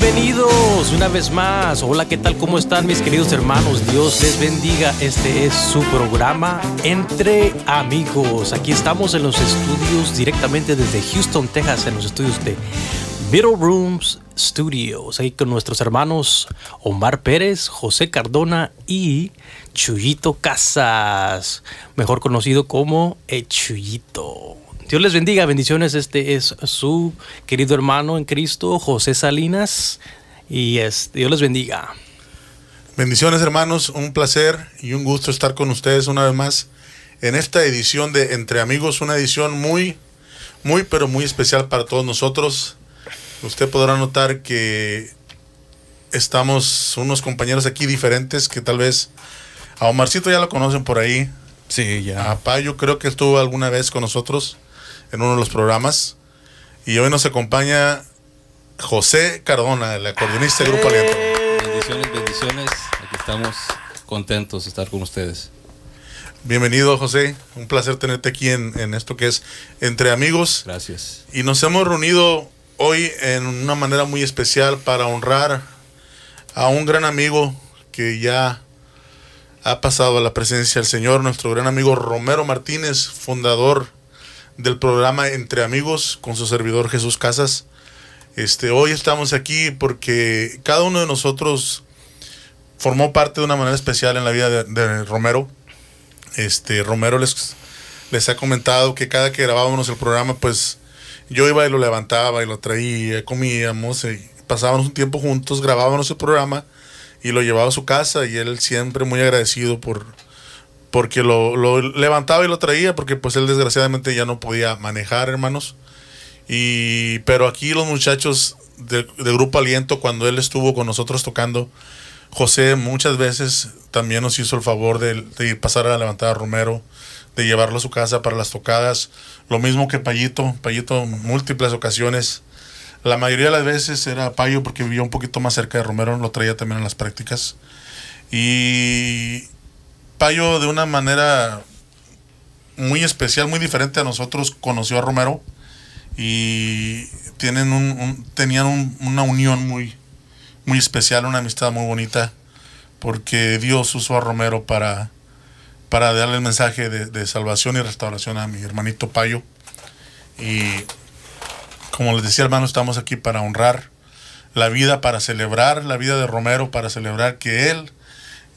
Bienvenidos una vez más. Hola, ¿qué tal? ¿Cómo están mis queridos hermanos? Dios les bendiga. Este es su programa Entre Amigos. Aquí estamos en los estudios directamente desde Houston, Texas, en los estudios de Middle Rooms Studios. Ahí con nuestros hermanos Omar Pérez, José Cardona y Chuyito Casas, mejor conocido como Chuyito. Dios les bendiga, bendiciones. Este es su querido hermano en Cristo, José Salinas. Y es, Dios les bendiga. Bendiciones hermanos, un placer y un gusto estar con ustedes una vez más en esta edición de Entre Amigos, una edición muy, muy, pero muy especial para todos nosotros. Usted podrá notar que estamos unos compañeros aquí diferentes que tal vez a Omarcito ya lo conocen por ahí. Sí, ya. A Payo creo que estuvo alguna vez con nosotros en uno de los programas. Y hoy nos acompaña José Cardona, el acordeonista del Grupo Aliento. Bendiciones, bendiciones. Aquí estamos contentos de estar con ustedes. Bienvenido, José. Un placer tenerte aquí en, en esto que es Entre Amigos. Gracias. Y nos hemos reunido hoy en una manera muy especial para honrar a un gran amigo que ya ha pasado a la presencia del Señor, nuestro gran amigo Romero Martínez, fundador del programa Entre Amigos con su servidor Jesús Casas. Este, hoy estamos aquí porque cada uno de nosotros formó parte de una manera especial en la vida de, Romero. Este, Romero les, les ha comentado que cada que grabábamos el programa, pues yo iba y lo levantaba y lo traía, comíamos y pasábamos un tiempo juntos, grabábamos el programa y lo llevaba a su casa y él siempre muy agradecido por porque lo, levantaba y lo traía porque pues él desgraciadamente ya no podía manejar, hermanos. Y pero aquí los muchachos de, Grupo Aliento cuando él estuvo con nosotros tocando José muchas veces también nos hizo el favor de, de pasar a la levantada a Romero, de llevarlo a su casa para las tocadas. Lo mismo que Payito, Payito múltiples ocasiones. La mayoría de las veces era Payo porque vivía un poquito más cerca de Romero, lo traía también en las prácticas. Y Payo de una manera muy especial, muy diferente a nosotros, conoció a Romero y tienen un, tenían un- una unión muy, muy especial, una amistad muy bonita, porque Dios usó a Romero para, para darle el mensaje de, de salvación y restauración a mi hermanito Payo. Y como les decía, hermano, estamos aquí para honrar la vida, para celebrar la vida de Romero, para celebrar que él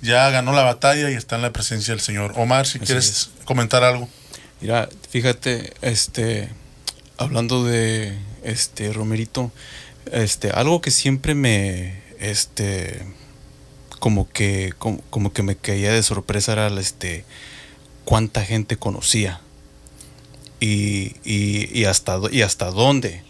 ya ganó la batalla y está en la presencia del Señor. Omar, si Así quieres comentar algo. Mira, fíjate, este, hablando de este Romerito, este, algo que siempre me, este, como que, como, como que me caía de sorpresa era, este, cuánta gente conocía y, y, y hasta, y hasta dónde.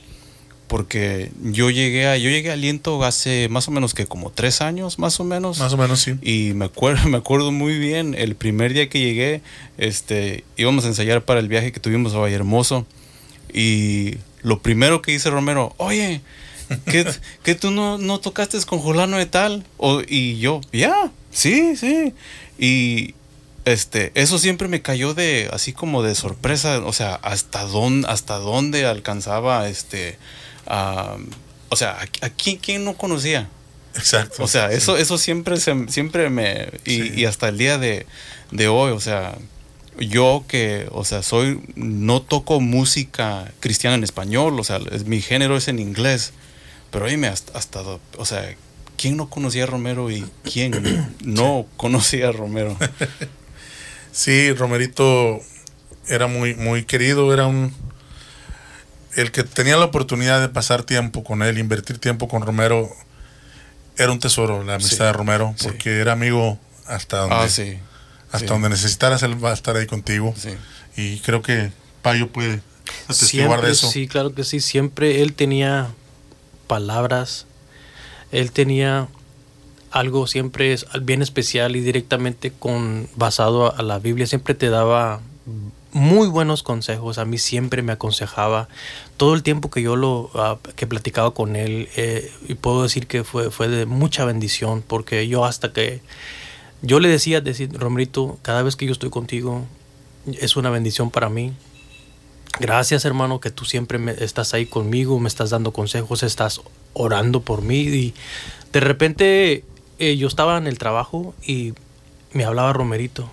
Porque yo llegué a, yo llegué a Aliento hace más o menos que como tres años, más o menos. Más o menos, sí. Y me acuerdo, me acuerdo muy bien, el primer día que llegué, este, íbamos a ensayar para el viaje que tuvimos a Vallehermoso. Y lo primero que dice Romero, oye, ¿que, que tú no, no tocaste con Jolano de tal? O, y yo, ya, sí, sí. Y este, eso siempre me cayó de, así como de sorpresa, o sea, hasta dónde, hasta dónde alcanzaba, este, o sea, ¿a, a quién, quién no conocía? Exacto. O sea, Sí. eso, eso siempre, se- siempre me... Y, Sí. y hasta el día de, de hoy, o sea, yo que, o sea, soy... No toco música cristiana en español, o sea, es- mi género es en inglés. Pero oíme, hasta, hasta, o sea, ¿quién no conocía a Romero y quién no conocía a Romero? Sí, Romerito era muy, muy querido, era un... El que tenía la oportunidad de pasar tiempo con él, invertir tiempo con Romero, era un tesoro la amistad Sí, de Romero, sí. porque era amigo hasta donde, Ah, sí. hasta sí. donde necesitaras, él va a estar ahí contigo. Sí. Y creo que Payo puede atestiguar Siempre, de eso. sí, claro que sí. Siempre él tenía palabras. Él tenía algo siempre es bien especial y directamente con basado a la Biblia. Siempre te daba muy buenos consejos. A mí siempre me aconsejaba. Todo el tiempo que yo lo ah, que platicaba con él eh, y puedo decir que fue fue de mucha bendición porque yo hasta que yo le decía decir Romerito cada vez que yo estoy contigo es una bendición para mí Gracias, hermano, que tú siempre me, estás ahí conmigo, me estás dando consejos, estás orando por mí. Y de repente eh, yo estaba en el trabajo y me hablaba Romerito,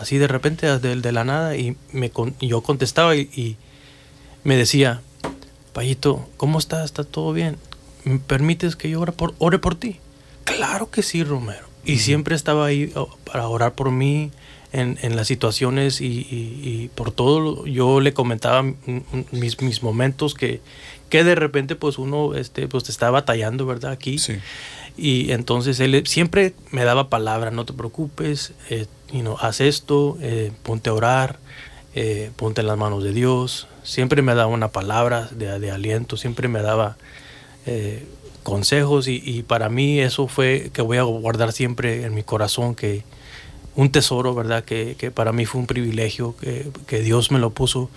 así de repente, de, de la nada, y me, con- yo contestaba y, y me decía, Payito, ¿cómo estás? ¿Está todo bien? ¿Me permites que yo ore por, ore por ti? Claro que sí, Romero. Y siempre estaba ahí oh, para orar por mí en, en las situaciones y, y- y por todo. Yo le comentaba mis, mis momentos que, que de repente pues uno este, pues está batallando, ¿verdad? Aquí. Sí. Y entonces él siempre me daba palabra, no te preocupes, eh, you know, haz esto, eh, ponte a orar, eh, ponte en las manos de Dios. Siempre me daba una palabra de, aliento, siempre me daba eh, consejos y, para mí eso fue que voy a guardar siempre en mi corazón, que un tesoro, ¿verdad? Que, que para mí fue un privilegio, que, que Dios me lo puso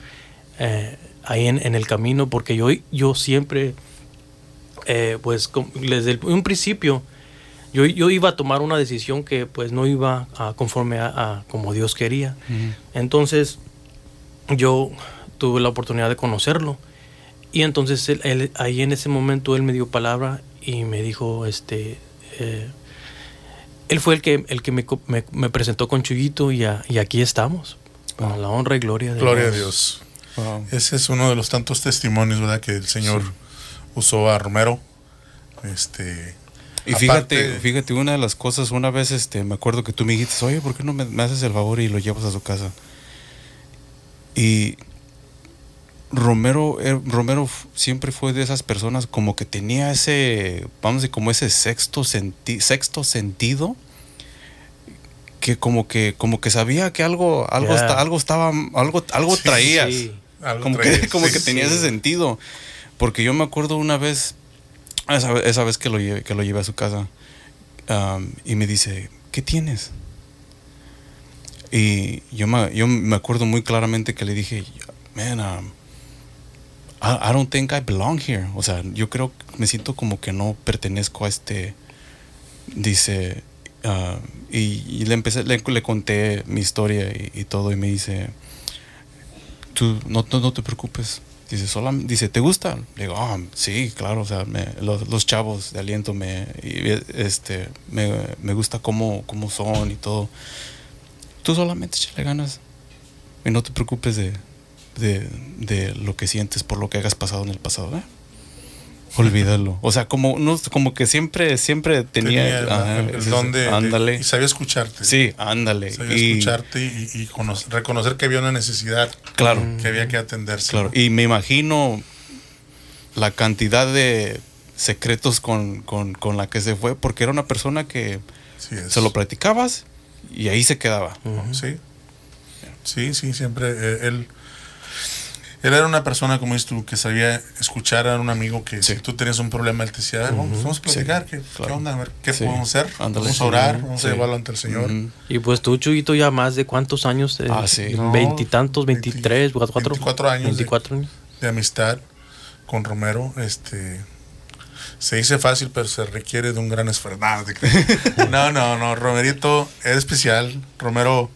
ahí en, en el camino, porque yo, yo siempre pues desde un principio yo, yo iba a tomar una decisión que pues no iba a conforme a, a como Dios quería. Entonces yo tuve la oportunidad de conocerlo y entonces él- él- ahí en ese momento él me dio palabra y me dijo, este, eh, él fue el que, el que me, co- me- me presentó con Chuyito y, a- y aquí estamos. A la honra y gloria de Gloria a Dios. Wow. Ese es uno de los tantos testimonios, ¿verdad? Que el Señor usó a Romero. Este. Y fíjate, aparte- fíjate, una de las cosas, una vez este, me acuerdo que tú me dijiste, oye, ¿por qué no me, me haces el favor y lo llevas a su casa? Y Romero, eh, Romero siempre fue de esas personas como que tenía ese, vamos a decir, como ese sexto, senti- sexto sentido, que como que, como que sabía que algo, algo, esta- algo estaba, algo, algo Sí, traías Sí. algo como traía, que, como sí, que tenía sí. ese sentido. Porque yo me acuerdo una vez, esa, ve- esa vez que lo, llevé, que lo llevé a su casa, um, y me dice, ¿qué tienes? Y yo me, yo me acuerdo muy claramente que le dije, man, um, I, I don't think I belong here. O sea, yo creo, me siento como que no pertenezco a este, dice, ah, y, y le empecé, le, le conté mi historia y, y todo, y me dice, tú no, no, no te preocupes. Dice, solam- dice, ¿te gusta? Le digo, ah, sí, claro, o sea, los, los chavos de aliento me, este, me, me gusta cómo, cómo son y todo. Tú solamente échale ganas y no te preocupes de, de, de lo que sientes por lo que hayas pasado en el pasado. ¿eh? Olvídalo. O sea, como, no, como que siempre, siempre tenía, Tenía el- ajá, el, don de, de- ándale. Y sabía escucharte. sí, ándale. Sabía Y- escucharte y, y cono- reconocer que había una necesidad Claro. que había que atenderse. Claro, y me imagino la cantidad de secretos con, con- con la que se fue, porque era una persona que Sí, se lo platicabas y ahí se quedaba. Sí. Sí, sí, siempre eh, él. Él era una persona, como dices tú, que sabía escuchar a un amigo que Sí. si tú tenías un problema, él te decía, "Ah, vamos, vamos a platicar, ¿qué, claro. qué onda? A ver, ¿qué Sí. podemos hacer? Ándale. Vamos a orar, Sí. vamos Sí. a llevarlo ante el Señor. Ujú. Y pues tú, Chuyito, ya más de cuántos años? eh, Ah, sí. No, Veintitantos, veintitrés, cuatro. 24 años de- Veinticuatro años. de amistad con Romero, este se dice fácil, pero se requiere de un gran esfuerzo. No, no, no, Romerito era especial. Romero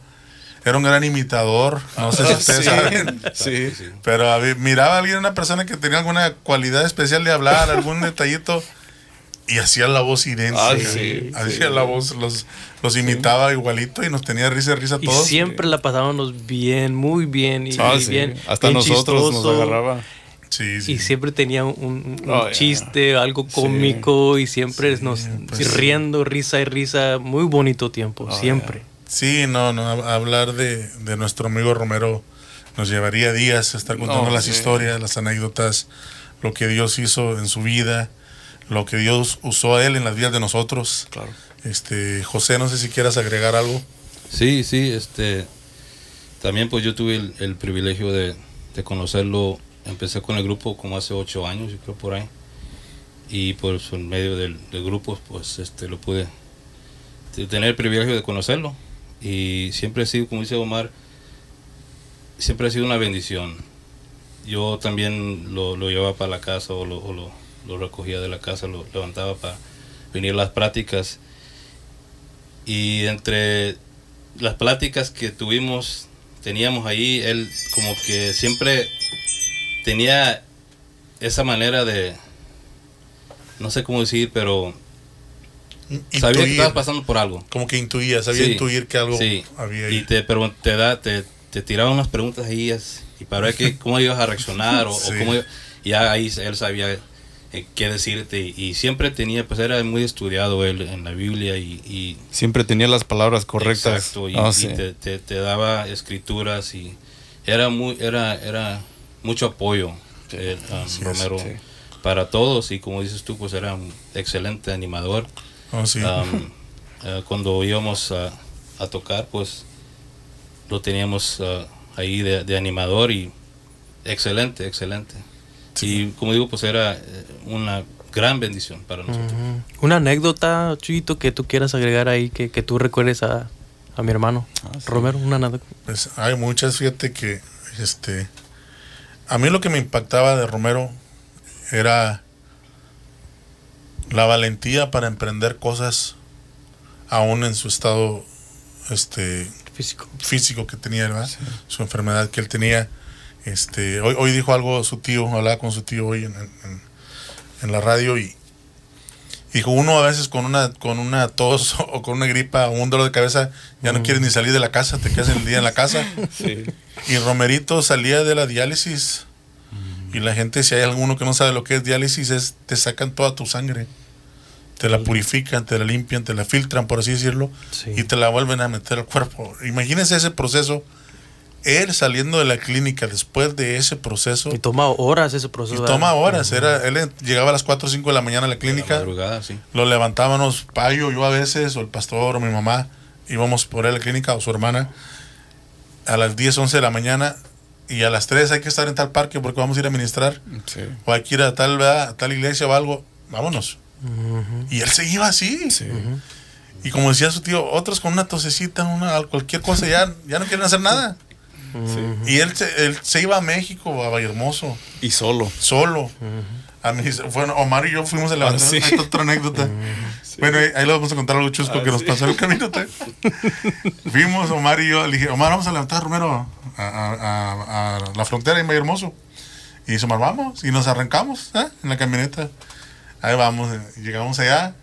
era un gran imitador, no sé si ustedes saben, Sí. pero a ver, miraba a alguien, una persona que tenía alguna cualidad especial de hablar, algún detallito, y hacía la voz idéntica. Ah, sí, hacía sí. la voz, los, los imitaba igualito y nos tenía risa, risa a Y todos. siempre la pasábamos bien, muy bien. Y, Ah, y sí. bien, Hasta bien nosotros nos agarraba. Sí, sí. Y siempre tenía un, Oh, yeah. chiste, algo cómico y siempre Sí, nos pues, riendo, risa y risa. Muy bonito tiempo, Oh, siempre. Sí, no, no, hab- hablar de, de nuestro amigo Romero nos llevaría días estar contando No, las sí. historias, las anécdotas, lo que Dios hizo en su vida, lo que Dios usó a él en las vidas de nosotros. Claro. Este, José, no sé si quieras agregar algo. Sí, sí, este. También pues yo tuve el, el privilegio de, de conocerlo. Empecé con el grupo como hace ocho años, yo creo por ahí. Y pues en medio del, del grupo pues este lo pude de tener el privilegio de conocerlo. Y siempre ha sido, como dice Omar, siempre ha sido una bendición. Yo también lo, lo llevaba para la casa o, lo, lo, lo recogía de la casa, lo levantaba para venir a las prácticas. Y entre las pláticas que tuvimos, teníamos ahí, él como que siempre tenía esa manera de, no sé cómo decir, pero sabía que Intuir, estabas pasando por algo. como que intuía, sabía Sí, intuir que algo sí. había ahí. Y te, pero te, da, te, te tiraba unas preguntas ahí y para ver qué, cómo ibas a reaccionar o, o Sí. cómo iba- y ya ahí él sabía eh, qué decirte y, y siempre tenía, pues era muy estudiado él en la Biblia y, y Siempre tenía las palabras correctas. Exacto, y, Ah, y te, te- te daba escrituras y era muy era era mucho apoyo eh, um, Romero sí. para todos y como dices tú pues era un excelente animador Oh, sí. Um, eh, cuando íbamos a, a tocar pues lo teníamos uh, ahí de, de animador y excelente excelente y como digo pues era eh, una gran bendición para nosotros Ujú. Una anécdota, Chuyito, que tú quieras agregar ahí, que, que tú recuerdes a, a mi hermano Ah, sí. Romero, una anécdota. Pues hay muchas, fíjate que este a mí lo que me impactaba de Romero era la valentía para emprender cosas aún en su estado este Físico. físico que tenía, ¿verdad? Su enfermedad que él tenía. Este, hoy, hoy dijo algo su tío, hablaba con su tío hoy en, en- en la radio y dijo uno a veces con una con una tos o con una gripa o un dolor de cabeza ya no quieres ni salir de la casa, te quedas el día en la casa. Sí. Y Romerito salía de la diálisis y la gente si hay alguno que no sabe lo que es diálisis es te sacan toda tu sangre. Te la purifican, te la limpian, te la filtran, por así decirlo, Sí. y te la vuelven a meter al cuerpo. Imagínense ese proceso. Él saliendo de la clínica después de ese proceso. Y toma horas ese Y proceso. toma ¿verdad? horas. Era, él llegaba a las 4 o 5 de la mañana a la La clínica. madrugada, sí. Lo levantábamos, Payo, yo a veces, o el pastor, o mi mamá. Íbamos por él a la clínica, o su hermana. A las 10, 11 de la mañana. Y a las 3 hay que estar en tal parque porque vamos a ir a ministrar. Sí. O hay que ir a tal, tal iglesia o algo. Vámonos. Y él se iba así. Sí. Y como decía su tío, otros con una tosecita, una, cualquier cosa, ya, ya no quieren hacer nada. Y él se, él se iba a México, a Vallehermoso, Y solo. solo. A mí, bueno, Omar y yo fuimos a levantar Ah, sí. Otra anécdota. Bueno, ahí, le vamos a contar algo chusco Ah, que nos pasó en el camino. te- Fuimos, Omar y yo, le dije, Omar, vamos a levantar a Romero a, a- a- a la frontera en Vallehermoso. Y dice, Omar, vamos. Y nos arrancamos ¿eh? en la camioneta. Ahí vamos, eh, llegamos allá.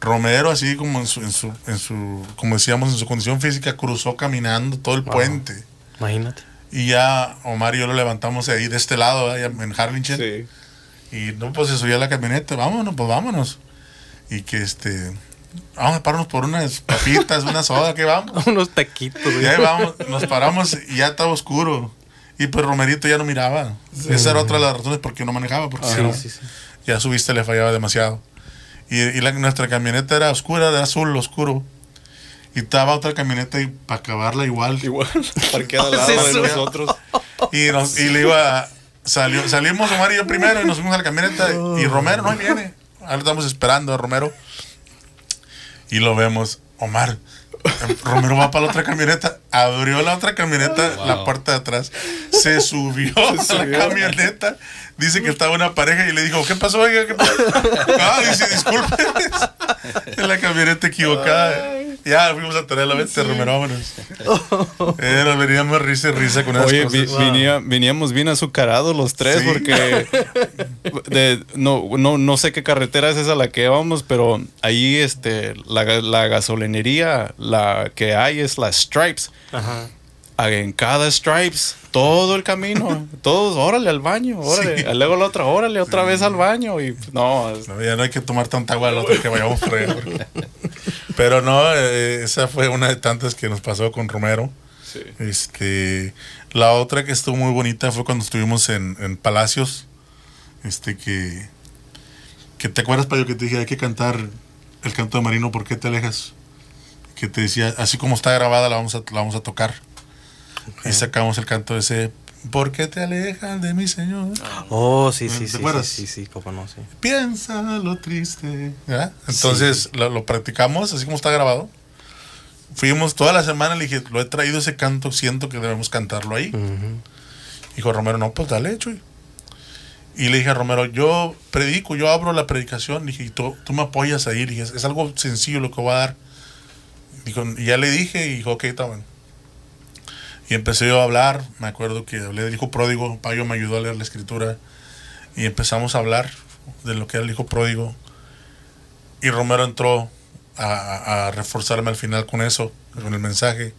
Romero, así como en su, en su, en su, como decíamos, en su condición física, cruzó caminando todo el Wow. puente. Imagínate. Y ya Omar y yo lo levantamos ahí de este lado. Ya en Harlingen. Sí. Y no, pues se subía a la camioneta, vámonos, pues vámonos. Y que este, vamos a pararnos por unas papitas, una soda, que vamos. Unos taquitos. güey. Y ahí vamos, nos paramos y ya estaba oscuro. Y pues Romerito ya no miraba. Esa era otra de las razones por qué no manejaba, porque Sí, no- sí, sí. ya su vista le fallaba demasiado. Y, y la- nuestra camioneta era oscura, era azul oscuro. Y estaba otra camioneta y para acabarla igual. Igual, parqueada al ¿Es lado de nosotros. Y, nos, y le iba. Salió, salimos Omar y yo primero y nos fuimos a la camioneta. Y Romero no viene. Ahora estamos esperando a Romero. Y lo vemos. Omar. eh, Romero va para la otra camioneta. Abrió la otra camioneta, Wow. la puerta de atrás. Se subió a la subió. camioneta. Dice que estaba una pareja y le dijo, ¿qué pasó? Oiga, ¿qué pasó? Ah, dice, disculpe. En la camioneta equivocada. Ya fuimos a traer la venta, Romero, vámonos. Eh, nos veníamos risa y risa con esas Oye, cosas. vi- venía- veníamos bien azucarados los tres Sí. porque de, no, no, no sé qué carretera es esa la que vamos, pero ahí este, la, la gasolinería, la que hay es la Stripes. Ajá. En cada Stripes, todo el camino, todos, órale al baño, órale. Sí. Luego la otra, órale otra vez al baño. Y no, No, ya no hay que tomar tanta agua al otro que vayamos por ahí, porque- Pero no, eh, esa fue una de tantas que nos pasó con Romero. sí. Este, la otra que estuvo muy bonita fue cuando estuvimos en, en Palacios. Este que, que te acuerdas, Payo, que te dije hay que cantar el canto de Marino, ¿por qué te alejas? Que te decía, así como está grabada, la vamos a, la vamos a tocar. Y sacamos el canto ese, ¿por qué te alejas de mi Señor? Oh, sí, ¿Te sí, sí, sí, sí, sí, cómo no, sí. piensa lo triste. ¿verdad? Entonces lo, lo practicamos así como está grabado. Fuimos toda la semana, le dije, lo he traído ese canto, siento que debemos cantarlo ahí. Ujú. Dijo Romero, no, pues dale, Chuy. Y le dije a Romero, yo predico, yo abro la predicación. Le dije, y tú, tú me apoyas ahí. Le dije, es algo sencillo lo que voy a dar. Dijo, y ya le dije, y dijo, ok, está bueno. Y empecé yo a hablar, me acuerdo que hablé del hijo pródigo, Payo me ayudó a leer la escritura y empezamos a hablar de lo que era el hijo pródigo. Y Romero entró a, a reforzarme al final con eso, con el mensaje.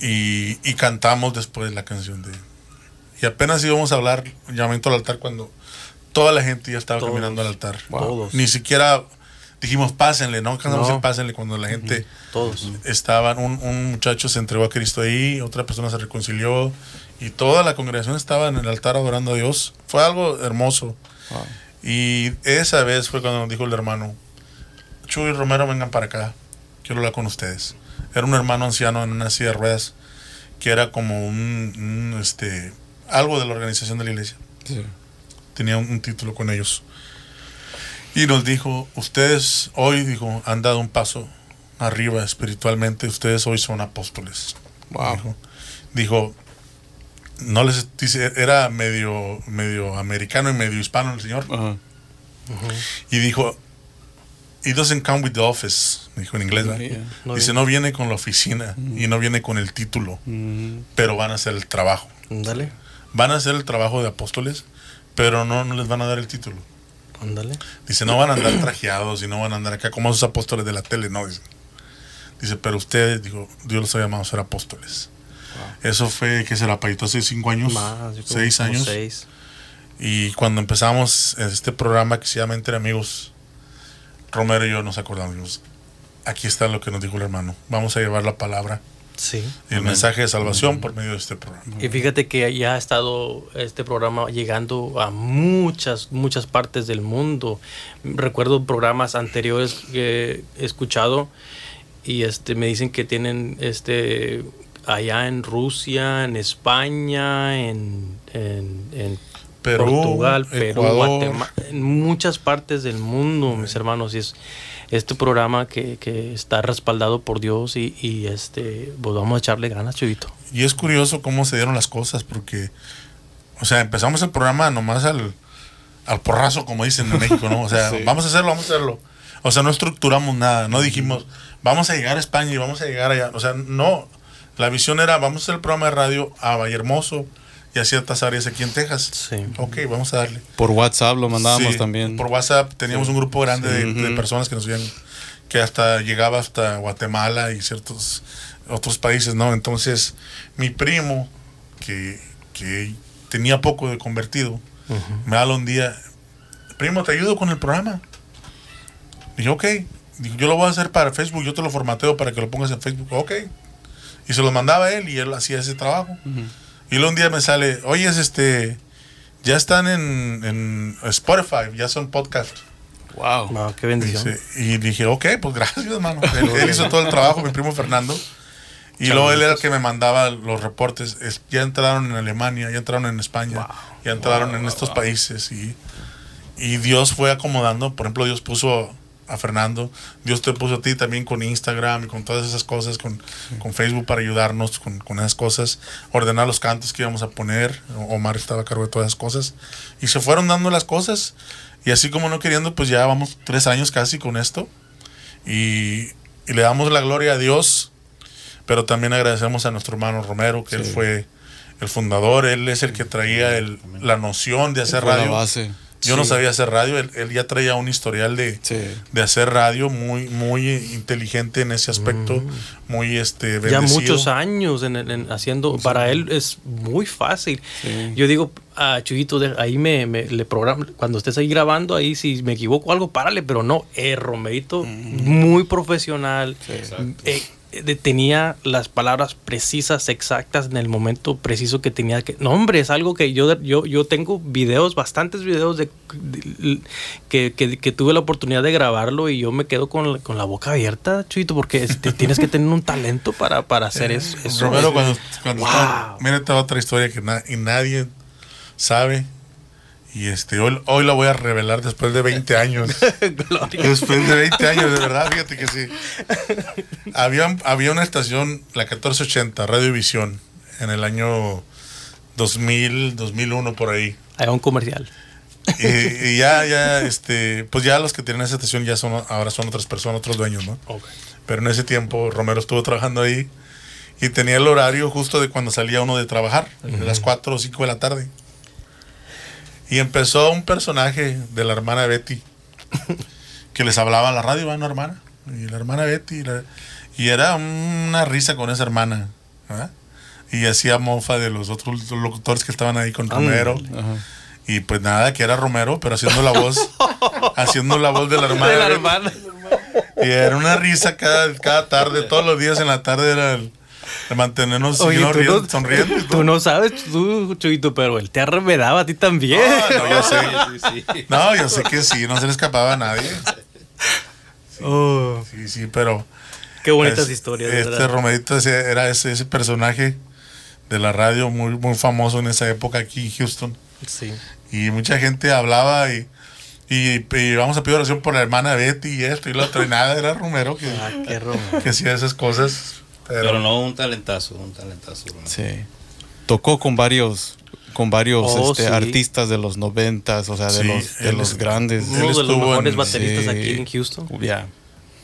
Y, y cantamos después la canción de... Y apenas íbamos a hablar, llamamiento al altar, cuando toda la gente ya estaba Todos. caminando al altar. Todos. Ni siquiera dijimos pásenle, no en pásenle cuando la gente Todos. estaban, un, un muchacho se entregó a Cristo ahí, otra persona se reconcilió y toda la congregación estaba en el altar adorando a Dios. Fue algo hermoso. Wow. Y esa vez fue cuando nos dijo el hermano, Chuy y Romero, vengan para acá, quiero hablar con ustedes. Era un hermano anciano en una silla de ruedas que era como un, un, este, algo de la organización de la iglesia. Sí. Tenía un, un título con ellos. Y nos dijo, ustedes hoy, dijo, han dado un paso arriba espiritualmente, ustedes hoy son apóstoles. Wow. Dijo, dijo, no les dice, era medio, medio americano y medio hispano el señor. Y dijo, It doesn't come with the office, dijo en inglés. Yeah. No Dice, viene. no viene con la oficina y no viene con el título, Mm. pero van a hacer el trabajo. Ándale, Van a hacer el trabajo de apóstoles, pero no, no les van a dar el título. Ándale. Dice, no van a andar trajeados y no van a andar acá como esos apóstoles de la tele, no. Dice, dice pero ustedes, dijo, Dios los ha llamado a ser apóstoles. Eso fue, que se la payito hace cinco años, Más, seis como años. Seis. Y cuando empezamos este programa que se llama Entre Amigos, Romero y yo nos acordamos, aquí está lo que nos dijo el hermano. Vamos a llevar la palabra Sí. el Amén. mensaje de salvación por medio de este programa. Y fíjate que ya ha estado este programa llegando a muchas, muchas partes del mundo. Recuerdo programas anteriores que he escuchado y este me dicen que tienen este allá en Rusia, en España, en, en, en Perú, Portugal, Perú. Guatemala, en muchas partes del mundo, mis hermanos. Y es este programa que, que está respaldado por Dios y, y este, pues vamos a echarle ganas, Chuyito. Y es curioso cómo se dieron las cosas, porque, o sea, empezamos el programa nomás al, al porrazo, como dicen en México, ¿no? O sea, Sí. vamos a hacerlo, vamos a hacerlo. O sea, no estructuramos nada, no dijimos, vamos a llegar a España y vamos a llegar allá. O sea, no. La visión era, vamos a hacer el programa de radio a Vallehermoso y a ciertas áreas aquí en Texas. Sí. Ok, vamos a darle. Por WhatsApp lo mandábamos Sí, también. Por WhatsApp teníamos un grupo grande de, personas que nos veían, que hasta llegaba hasta Guatemala y ciertos otros países, ¿no? Entonces, mi primo, que, que tenía poco de convertido, me habla un día, primo, te ayudo con el programa. Dije, ok. Dijo, yo lo voy a hacer para Facebook, yo te lo formateo para que lo pongas en Facebook. Ok. Y se lo mandaba a él y él hacía ese trabajo. Ujú. Y luego un día me sale, oye, es este, ya están en, en Spotify, ya son podcast. Wow. No, qué bendición. Dice, y dije, ok, pues gracias, hermano. Él, él hizo todo el trabajo, mi primo Fernando. Y luego él era el que me mandaba los reportes. Es- ya entraron en Alemania, ya entraron en España, ya entraron en estos países. Y, y Dios fue acomodando. Por ejemplo, Dios puso a Fernando, Dios te puso a ti también con Instagram y con todas esas cosas, con, con Facebook para ayudarnos con, con esas cosas, ordenar los cantos que íbamos a poner. Omar estaba a cargo de todas esas cosas. Y se fueron dando las cosas. Y así como no queriendo, pues ya vamos tres años casi con esto. Y, y le damos la gloria a Dios, pero también agradecemos a nuestro hermano Romero, que él fue el fundador, él es el que traía el- la noción de hacer Fue la radio. base. Yo no sabía hacer radio, él, él ya traía un historial de, Sí. de hacer radio muy muy inteligente en ese aspecto, muy este Mm. Ya muchos años en, en haciendo, para él es muy fácil. Yo digo, a Chuyito, de- ahí me, me- le programa, cuando estés ahí grabando, ahí si me equivoco algo, párale, pero no, eh, Romerito, muy profesional, eh, tenía las palabras precisas, exactas, en el momento preciso que tenía que... No, hombre, es algo que yo, yo, yo tengo videos, bastantes videos de, de- que, que- que tuve la oportunidad de grabarlo y yo me quedo con, la- con la boca abierta, Chuyito, porque este, tienes que tener un talento para, para hacer eso. eso. Romero cuando, cuando Wow. estaba- mira esta otra historia que na- y nadie sabe y este hoy, hoy la voy a revelar después de 20 años. Después de 20 años, de verdad, fíjate que sí. Había, había una estación, la 1480, Radiovisión, en el año 2000, 2001, por ahí. Hay un comercial. Y, y ya, ya, este, pues ya los que tienen esa estación ya son, ahora son otras personas, otros dueños, ¿no? Pero en ese tiempo Romero estuvo trabajando ahí Y tenía el horario justo de cuando salía uno de trabajar, de las 4 o 5 de la tarde. Y empezó un personaje de la hermana Betty que les hablaba a la radio, ¿va, no, hermana? Y la hermana Betty. la- y era una risa con esa hermana. ¿verdad? Y hacía mofa de los otros locutores que estaban ahí con Romero. Y pues nada, que era Romero, pero haciendo la voz, haciendo la voz de la hermana. De la hermana. Y era una risa cada, cada tarde, todos los días en la tarde era el mantenernos Oye, riendo, no, sonriendo. tú no sabes, tú, Chuyito, pero el TR me daba a ti también. No, yo sé. Sí, sí. No, yo sé que sí, no se le escapaba a nadie. Oh, Sí, sí, pero. qué bonitas es- historias. Este verdad. Romerito ese- era ese, ese personaje de la radio muy, muy famoso en esa época aquí en Houston. Sí. Y mucha gente hablaba y, y, y vamos a pedir oración por la hermana Betty y esto y lo otro. Y nada, era Romero que, Ah, qué que hacía esas cosas. Pero, Pero no un talentazo, un talentazo. Romero. Sí. Tocó con varios con varios Oh, este, sí. artistas de los noventas, o sea, de Sí, los, de los es- grandes. Uno de los estuvo mejores en- bateristas Sí. aquí en Houston. Ya.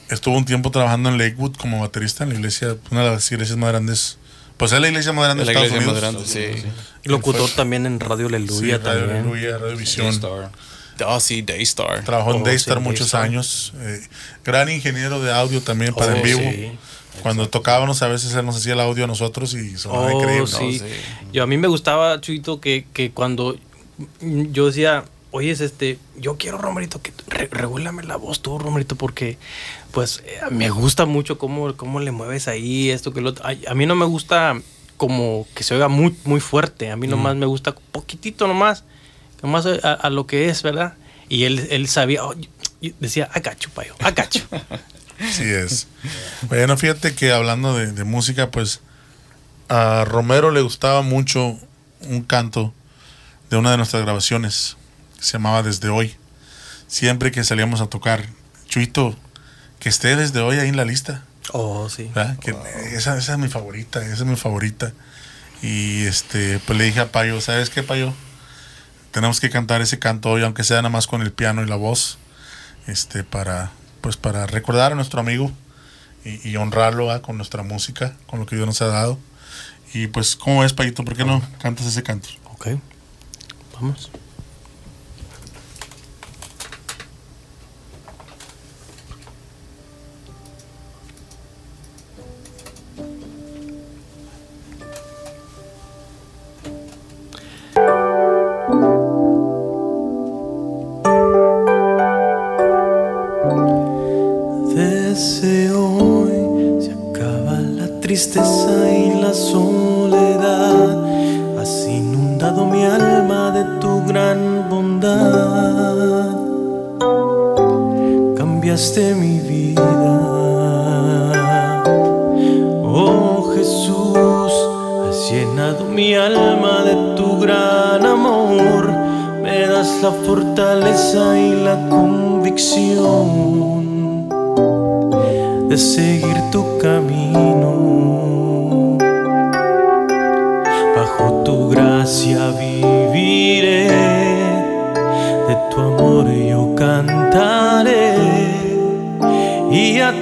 estuvo un tiempo trabajando en Lakewood como baterista en la iglesia, una de las iglesias más grandes. Pues es la iglesia más grande de Estados iglesia más Unidos. grande, sí. Y Locutor fue- también en Radio Sí, Aleluya Radio también. Aleluya, Radio Visión. Star. Oh, sí, Daystar. Trabajó en Oh, Daystar sí, muchos Daystar. años. eh, gran ingeniero de audio también para Oh, en vivo. Cuando tocábamos a veces él nos hacía el audio a nosotros y sonaba Oh, increíble. sí. sí. Yo a mí me gustaba, Chuito, que, que cuando yo decía, oye, es este, yo quiero, Romerito, que re- regúlame la voz tú, Romerito, porque pues eh, me gusta mucho cómo, cómo le mueves ahí, esto que lo otro. Ay, a mí no me gusta como que se oiga muy, muy fuerte, a mí nomás me gusta poquitito nomás, nomás a, a lo que es, ¿verdad? Y él, él sabía, oh, yo- yo decía, agacho, payo, agacho. Sí es. Bueno, fíjate que hablando de, de música, pues a Romero le gustaba mucho un canto de una de nuestras grabaciones que se llamaba Desde Hoy. Siempre que salíamos a tocar, Chuito, que esté desde hoy ahí en la lista. oh, sí. esa, esa es mi favorita, esa es mi favorita. Y este, pues le dije a Payo, ¿sabes qué, Payo? Tenemos que cantar ese canto hoy, aunque sea nada más con el piano y la voz, este, para, pues para recordar a nuestro amigo y, honrarlo con nuestra música, con lo que Dios nos ha dado. Y pues, ¿cómo ves, Payito? ¿Por qué no cantas ese canto? Ok, vamos. Mi alma de tu gran amor. Me das la fortaleza y la convicción de seguir tu camino. Bajo tu gracia viviré, de tu amor yo cantaré y a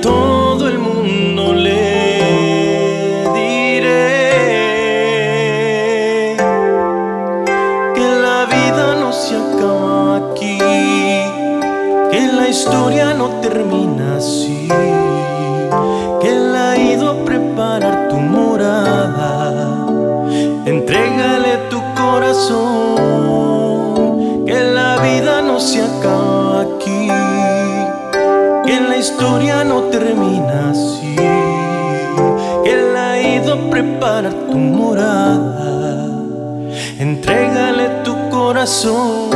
corazón.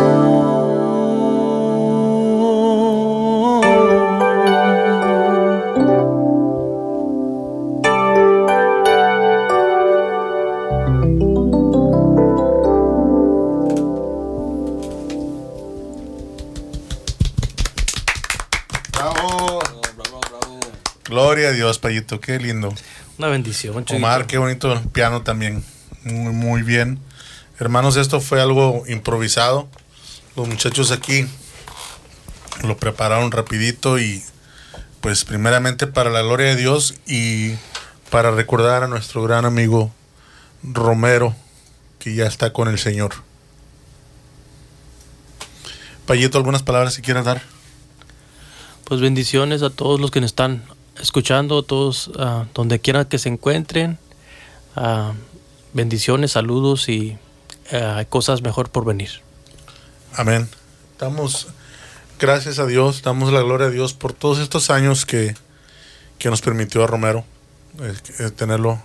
¡Bravo! Gloria a Dios, Payito, qué lindo. Una bendición. Omar, qué bonito piano también. Muy, muy bien. Hermanos, esto fue algo improvisado. Los muchachos aquí lo prepararon rapidito y pues primeramente para la gloria de Dios y para recordar a nuestro gran amigo Romero, que ya está con el Señor. Payito, algunas palabras si quieres dar. Pues bendiciones a todos los que nos están escuchando, todos ah, donde quieran que se encuentren. Ah, bendiciones, saludos y ah, hay cosas mejor por venir. Amén. Damos gracias a Dios, damos la gloria a Dios por todos estos años que, que nos permitió a Romero eh, eh, tenerlo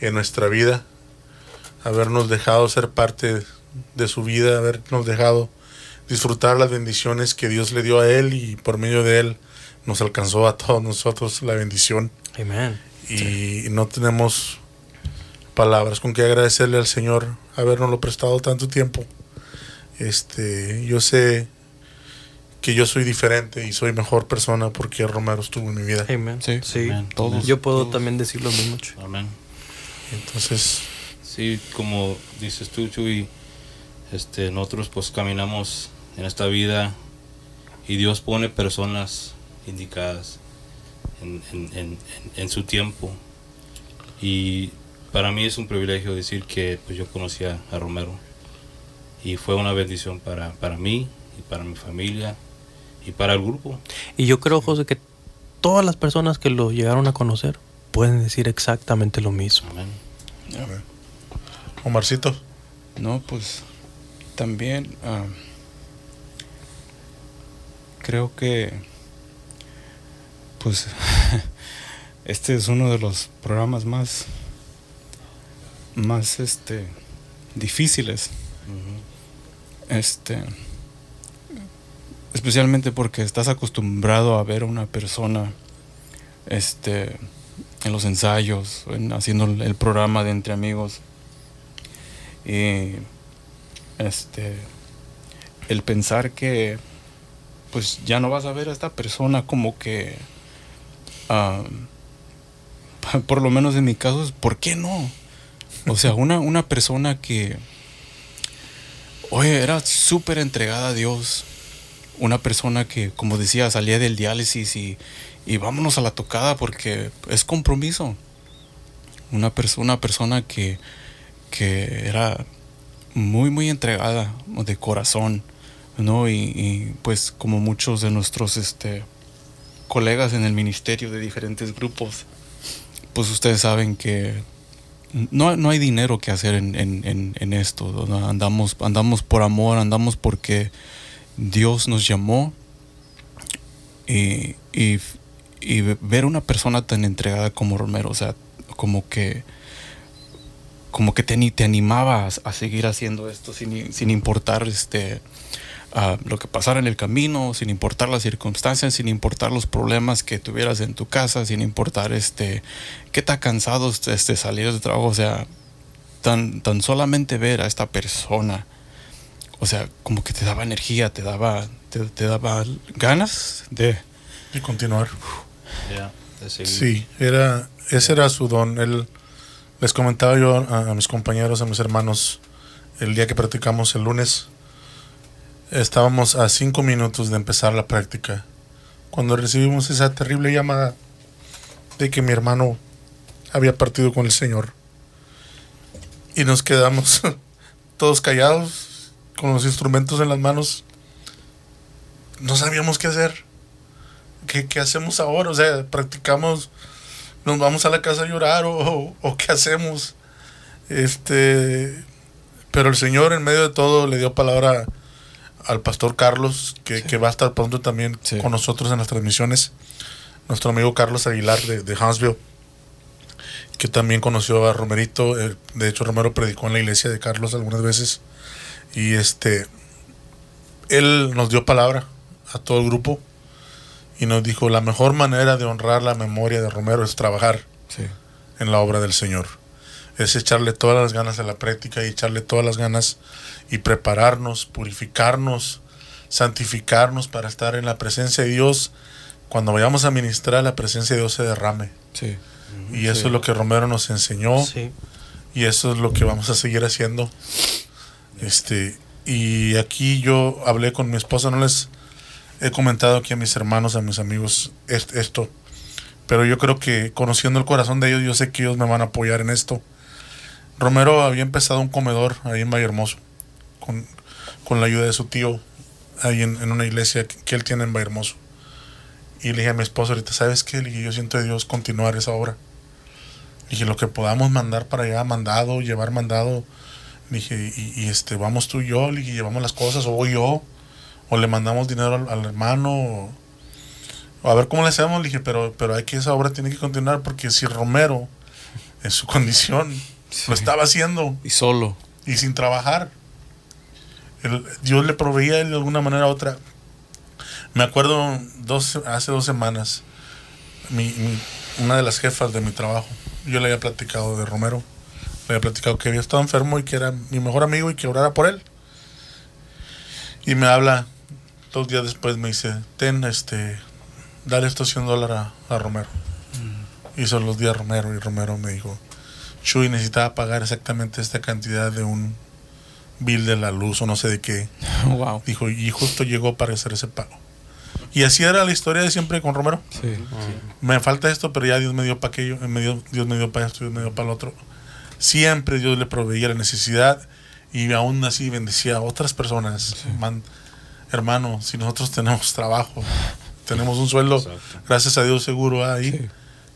en nuestra vida, habernos dejado ser parte de su vida, habernos dejado disfrutar las bendiciones que Dios le dio a él y por medio de él nos alcanzó a todos nosotros la bendición. Amén. Y no tenemos palabras con que agradecerle al Señor habernoslo prestado tanto tiempo. Este, yo sé que yo soy diferente y soy mejor persona porque Romero estuvo en mi vida. Amén. Sí, Sí. Todos. Yo puedo todos. también decir lo mismo. Amén. Entonces, Sí, como dices tú, Chuy, este, nosotros pues caminamos en esta vida y Dios pone personas indicadas en, en- en- en- en su tiempo. Y para mí es un privilegio decir que pues, yo conocí a, Romero y fue una bendición para, para mí y para mi familia y para el grupo. Y yo creo, José, que todas las personas que lo llegaron a conocer pueden decir exactamente lo mismo. Amén. Omarcito, No, pues también ah, creo que pues este es uno de los programas más más este difíciles. Este especialmente porque estás acostumbrado a ver a una persona este en los ensayos en haciendo el el programa de entre amigos. Y este el pensar que pues ya no vas a ver a esta persona como que ah, por lo menos en mi caso es ¿por qué no? O sea, una, una persona que oye, era súper entregada a Dios. Una persona que, como decía, salía del diálisis y, y vámonos a la tocada porque es compromiso. Una, perso- una persona que, que era muy, muy entregada de corazón, ¿no? Y, y, pues como muchos de nuestros este, colegas en el ministerio de diferentes grupos, pues ustedes saben que no, no hay dinero que hacer en, en- esto. Andamos, andamos por amor, andamos porque Dios nos llamó y, y, y ver una persona tan entregada como Romero, o sea, como que como que te, te animaba a, a seguir haciendo esto sin, sin importar este ah, lo que pasara en el camino, sin importar las circunstancias, sin importar los problemas que tuvieras en tu casa, sin importar este qué tan cansado este, salir de trabajo, o sea, tan, tan solamente ver a esta persona, o sea, como que te daba energía, te daba, te, te daba ganas de... y continuar. De. Sí, era, ese era su don. Él, les comentaba yo a, a mis compañeros, a mis hermanos, el día que practicamos el lunes, estábamos a cinco minutos de empezar la práctica, cuando recibimos esa terrible llamada de que mi hermano había partido con el Señor. Y nos quedamos todos callados, con los instrumentos en las manos. No sabíamos qué hacer. ¿qué, qué hacemos ahora? O sea, practicamos, nos vamos a la casa a llorar o, o- qué hacemos. Este, pero el Señor en medio de todo le dio palabra al pastor Carlos, que, que va a estar pronto también Sí. con nosotros en las transmisiones. Nuestro amigo Carlos Aguilar de, de Huntsville, que también conoció a Romerito. eh, De hecho, Romero predicó en la iglesia de Carlos algunas veces. Y este, él nos dio palabra a todo el grupo y nos dijo, la mejor manera de honrar la memoria de Romero es trabajar Sí. en la obra del Señor. Es echarle todas las ganas a la práctica y echarle todas las ganas y prepararnos, purificarnos, santificarnos para estar en la presencia de Dios. Cuando vayamos a ministrar, la presencia de Dios se derrame. Sí. Y eso Sí. es lo que Romero nos enseñó Sí. y eso es lo que vamos a seguir haciendo. Este, y aquí yo hablé con mi esposa, no les he comentado aquí a mis hermanos, a mis amigos est- esto, Pero yo creo que conociendo el corazón de ellos, yo sé que ellos me van a apoyar en esto. Romero había empezado un comedor ahí en Valle Hermoso, con, con la ayuda de su tío, ahí en, en una iglesia que, él tiene en Valle Hermoso. Y le dije a mi esposo ahorita, ¿sabes qué? Le dije, yo siento de Dios continuar esa obra. Le dije, lo que podamos mandar para allá, mandado, llevar mandado. Le dije, y, y, este, vamos tú y yo, le dije, llevamos las cosas, o voy yo, o le mandamos dinero al, hermano, o, o a ver cómo le hacemos. Le dije, pero, pero hay que esa obra tiene que continuar, porque si Romero, en su condición, lo estaba haciendo Y solo. y sin trabajar. El- Dios le proveía a él de alguna manera u otra. Me acuerdo dos, hace dos semanas, mi, mi- una de las jefas de mi trabajo, yo le había platicado de Romero, le había platicado que había estado enfermo y que era mi mejor amigo y que orara por él. Y me habla dos días después, me dice, ten, este, dale estos 100 dólares a, a Romero. Hizo los días Romero y Romero me dijo, Chuy necesitaba pagar exactamente esta cantidad de un bill de la luz o no sé de qué. wow. Dijo, y justo llegó para hacer ese pago. Y así era la historia de siempre con Romero. Sí. Me falta esto, pero ya Dios me dio para aquello, me dio, Dios me dio para esto, Dios me dio para lo otro. Siempre Dios le proveía la necesidad y aún así bendecía a otras personas. Man- hermano, si nosotros tenemos trabajo, tenemos un sueldo, Exacto. gracias a Dios seguro ahí, Sí.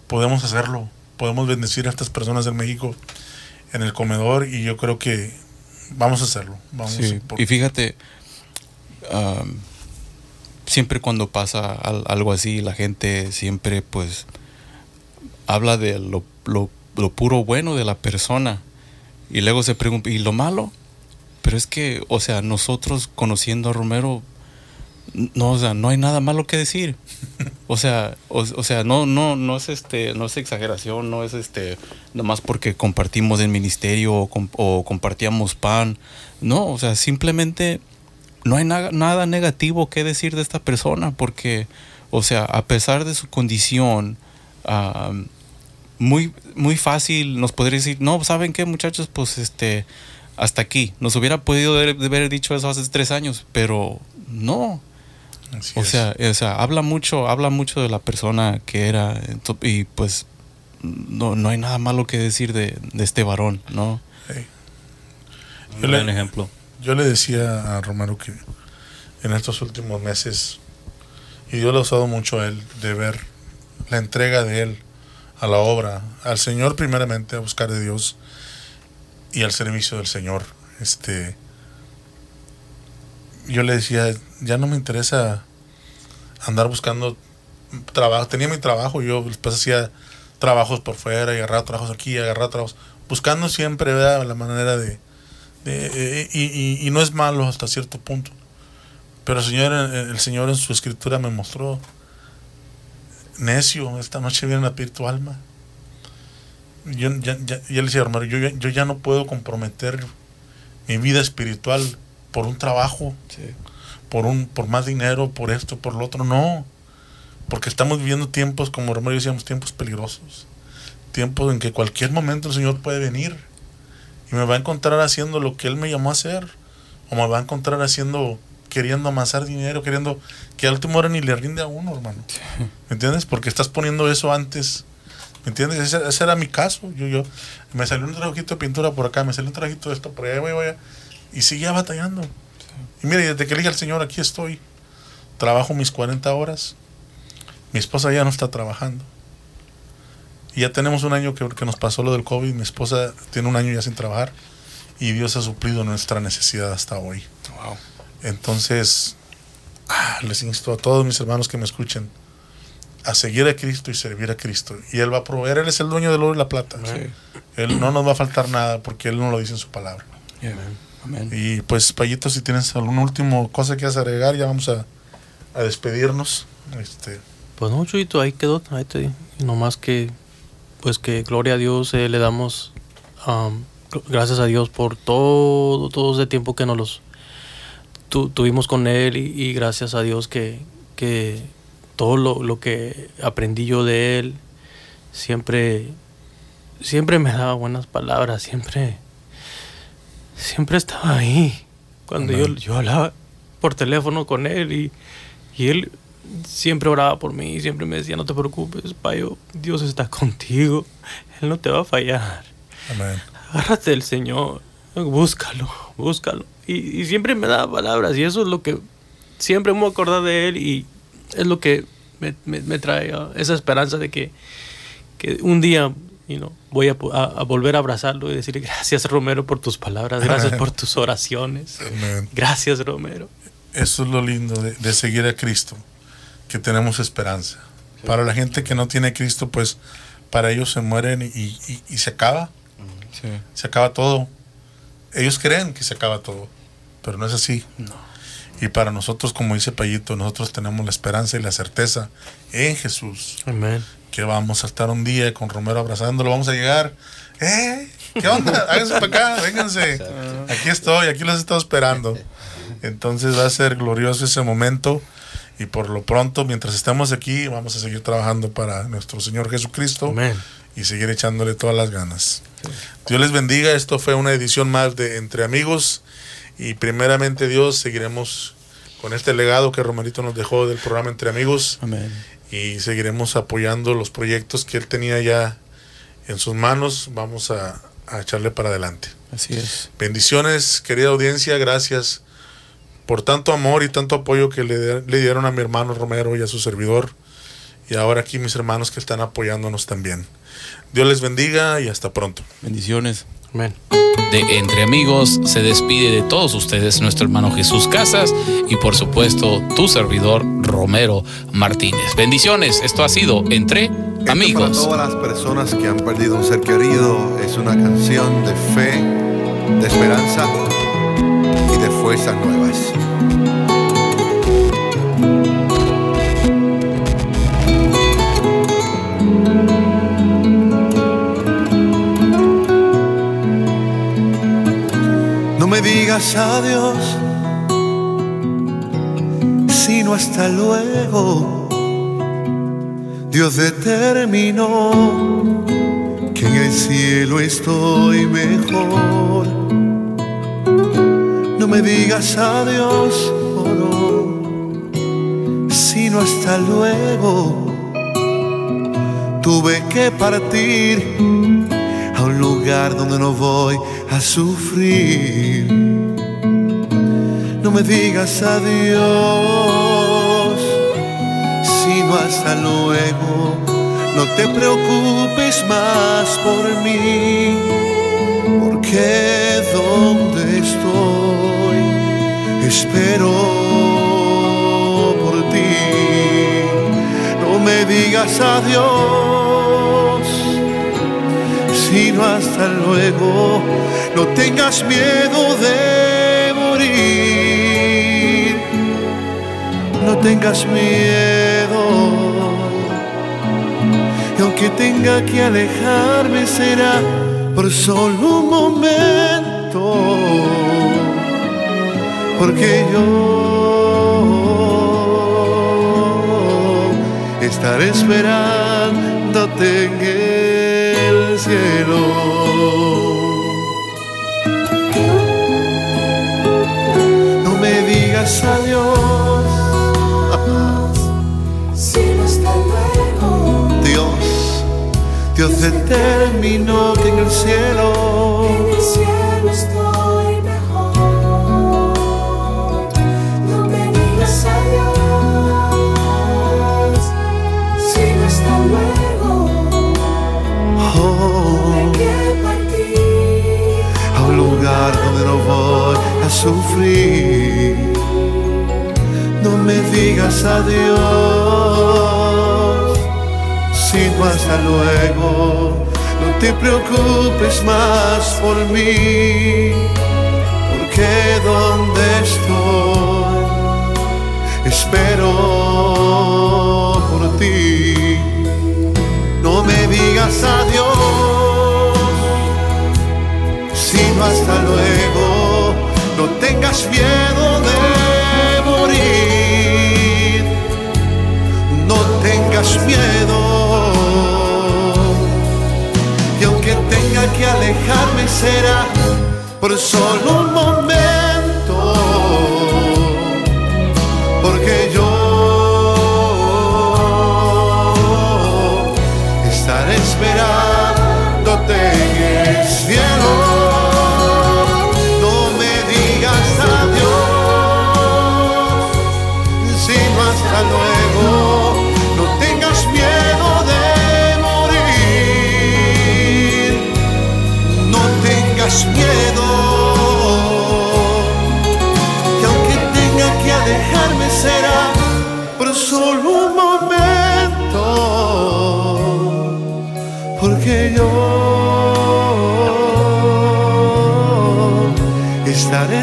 podemos hacerlo. Podemos bendecir a estas personas en México en el comedor y yo creo que vamos a hacerlo. Vamos Sí, por- y fíjate, siempre cuando pasa al- algo así, la gente siempre pues habla de lo, lo- lo puro bueno de la persona y luego se pregunta, ¿y lo malo? Pero es que, o sea, nosotros conociendo a Romero, no, o sea, no hay nada malo que decir. O sea, o, sea, no, no, no es este, no es exageración, no es este, nomás porque compartimos el ministerio o, com- o compartíamos pan. No, o sea, simplemente no hay na- nada negativo que decir de esta persona porque, o sea, a pesar de su condición, ah, muy, muy fácil nos podría decir, no, ¿saben qué muchachos? Pues este, hasta aquí. Nos hubiera podido haber, haber dicho eso hace tres años, pero no. Así O es. sea, o sea, habla mucho, habla mucho de la persona que era ento- y pues no, no hay nada malo que decir de, de este varón, ¿no? Hey. Un Yo le- gran ejemplo. Yo le decía a Romero que en estos últimos meses, y Dios lo ha usado mucho a él, de ver la entrega de él a la obra, al Señor primeramente, a buscar de Dios y al servicio del Señor. Este, yo le decía, ya no me interesa andar buscando trabajo. Tenía mi trabajo, yo después hacía trabajos por fuera, y agarraba trabajos aquí, agarraba trabajos, buscando siempre la manera de, eh, y, y- no es malo hasta cierto punto. Pero el Señor, el Señor en su escritura me mostró, necio, esta noche viene a pedir tu alma. Yo, ya, ya, le decía, hermano, yo, yo ya no puedo comprometer mi vida espiritual por un trabajo, por, un, por más dinero, por esto, por lo otro. No, porque estamos viviendo tiempos, como hermano decíamos, tiempos peligrosos. Tiempos en que cualquier momento el Señor puede venir y me va a encontrar haciendo lo que Él me llamó a hacer. O me va a encontrar haciendo, queriendo amasar dinero, queriendo que al último hora ni le rinde a uno, hermano. ¿Me entiendes? Porque estás poniendo eso antes. ¿Me entiendes? Ese, ese era mi caso. Yo, yo, me salió un trabajito de pintura por acá, me salió un trabajito de esto por allá, voy, voy, y seguía batallando. Y mire, desde que le dije al Señor, aquí estoy. Trabajo mis 40 horas. Mi esposa ya no está trabajando. Y ya tenemos un año que, que nos pasó lo del COVID. Mi esposa tiene un año ya sin trabajar. Y Dios ha suplido nuestra necesidad hasta hoy. Wow. Entonces, ah, les insto a todos mis hermanos que me escuchen a seguir a Cristo y servir a Cristo. Y Él va a proveer, Él es el dueño del oro y la plata. Sí. Él no nos va a faltar nada porque Él no lo dice en su palabra. Yeah. Amén. Y pues, Payito, si tienes alguna última cosa que quieras agregar, ya vamos a, a despedirnos. Este, Pues no, Chuyito, ahí quedó, ahí te di. Y nomás que, pues que gloria a Dios eh, le damos, am, gr- gracias a Dios por todo, todo ese tiempo que nos los tu- tuvimos con Él y, y gracias a Dios que, que todo lo, lo que aprendí yo de Él, siempre, siempre me daba buenas palabras, siempre, siempre estaba ahí. Cuando yo, yo hablaba por teléfono con Él y, y Él siempre oraba por mí, siempre me decía, no te preocupes, Payo, Dios está contigo, Él no te va a fallar. Amén. Agárrate del Señor, búscalo, búscalo. Y, y siempre me daba palabras y eso es lo que siempre me acordar de Él y es lo que me, me- me trae esa esperanza de que, que un día you know, voy a, a- a volver a abrazarlo y decirle gracias Romero por tus palabras, gracias por tus oraciones, Amén. gracias Romero. Eso es lo lindo de, de seguir a Cristo, que tenemos esperanza. Para la gente que no tiene a Cristo, pues para ellos se mueren y, y- y se acaba, Sí. se acaba todo. Ellos creen que se acaba todo, pero no es así. Y para nosotros, como dice Payito, nosotros tenemos la esperanza y la certeza en Jesús, Amén. Que vamos a estar un día con Romero abrazándolo, vamos a llegar. ¡Eh! ¿Qué onda? Háganse para acá, vénganse. Aquí estoy, aquí los he estado esperando. Entonces va a ser glorioso ese momento. Y por lo pronto, mientras estemos aquí, vamos a seguir trabajando para nuestro Señor Jesucristo Amén. y seguir echándole todas las ganas. Dios les bendiga. Esto fue una edición más de Entre Amigos. Y primeramente, Dios, seguiremos con este legado que Romerito nos dejó del programa Entre Amigos Amén. Y seguiremos apoyando los proyectos que él tenía ya en sus manos. Vamos a, a echarle para adelante. Así es. Bendiciones, querida audiencia, gracias por tanto amor y tanto apoyo que le, le dieron a mi hermano Romero y a su servidor. Y ahora aquí mis hermanos que están apoyándonos también. Dios les bendiga y hasta pronto. Bendiciones. Amén. de Entre Amigos se despide de todos ustedes nuestro hermano Jesús Casas y por supuesto tu servidor Romero Martínez. Bendiciones, esto ha sido Entre Esto Para Amigos. todas las personas que han perdido un ser querido, es una canción de fe, de esperanza y de fuerzas nuevas. Digas adiós, sino hasta luego. Dios determinó que en el cielo estoy mejor. No me digas adiós, oh no, sino hasta luego. Tuve que partir a un lugar donde no voy a sufrir. No me digas adiós, sino hasta luego. No te preocupes más por mí, porque donde estoy espero por ti. No me digas adiós, sino hasta luego. No tengas miedo de no tengas miedo. Y aunque tenga que alejarme será por solo un momento, porque yo estaré esperándote en el cielo. No me digas adiós, Dios. Dios determinó que en el cielo en el cielo estoy mejor. No me digas adiós, sino hasta luego. oh, que partir a un lugar donde no voy a sufrir. No me digas adiós, sino hasta luego. No te preocupes más por mí, porque donde estoy espero por ti. No me digas adiós sino hasta luego. No tengas miedo de morir, no tengas miedo. tenga que alejarme será por solo un momento, porque yo estaré esperando.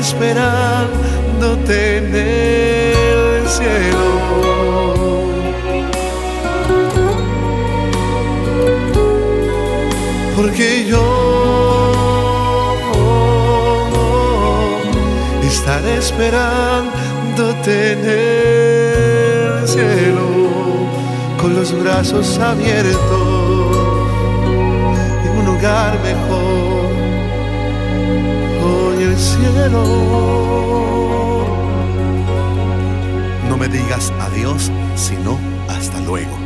Esperándote en el cielo. Porque yo estaré esperándote en el cielo con los brazos abiertos en un lugar mejor no me digas adiós sino hasta luego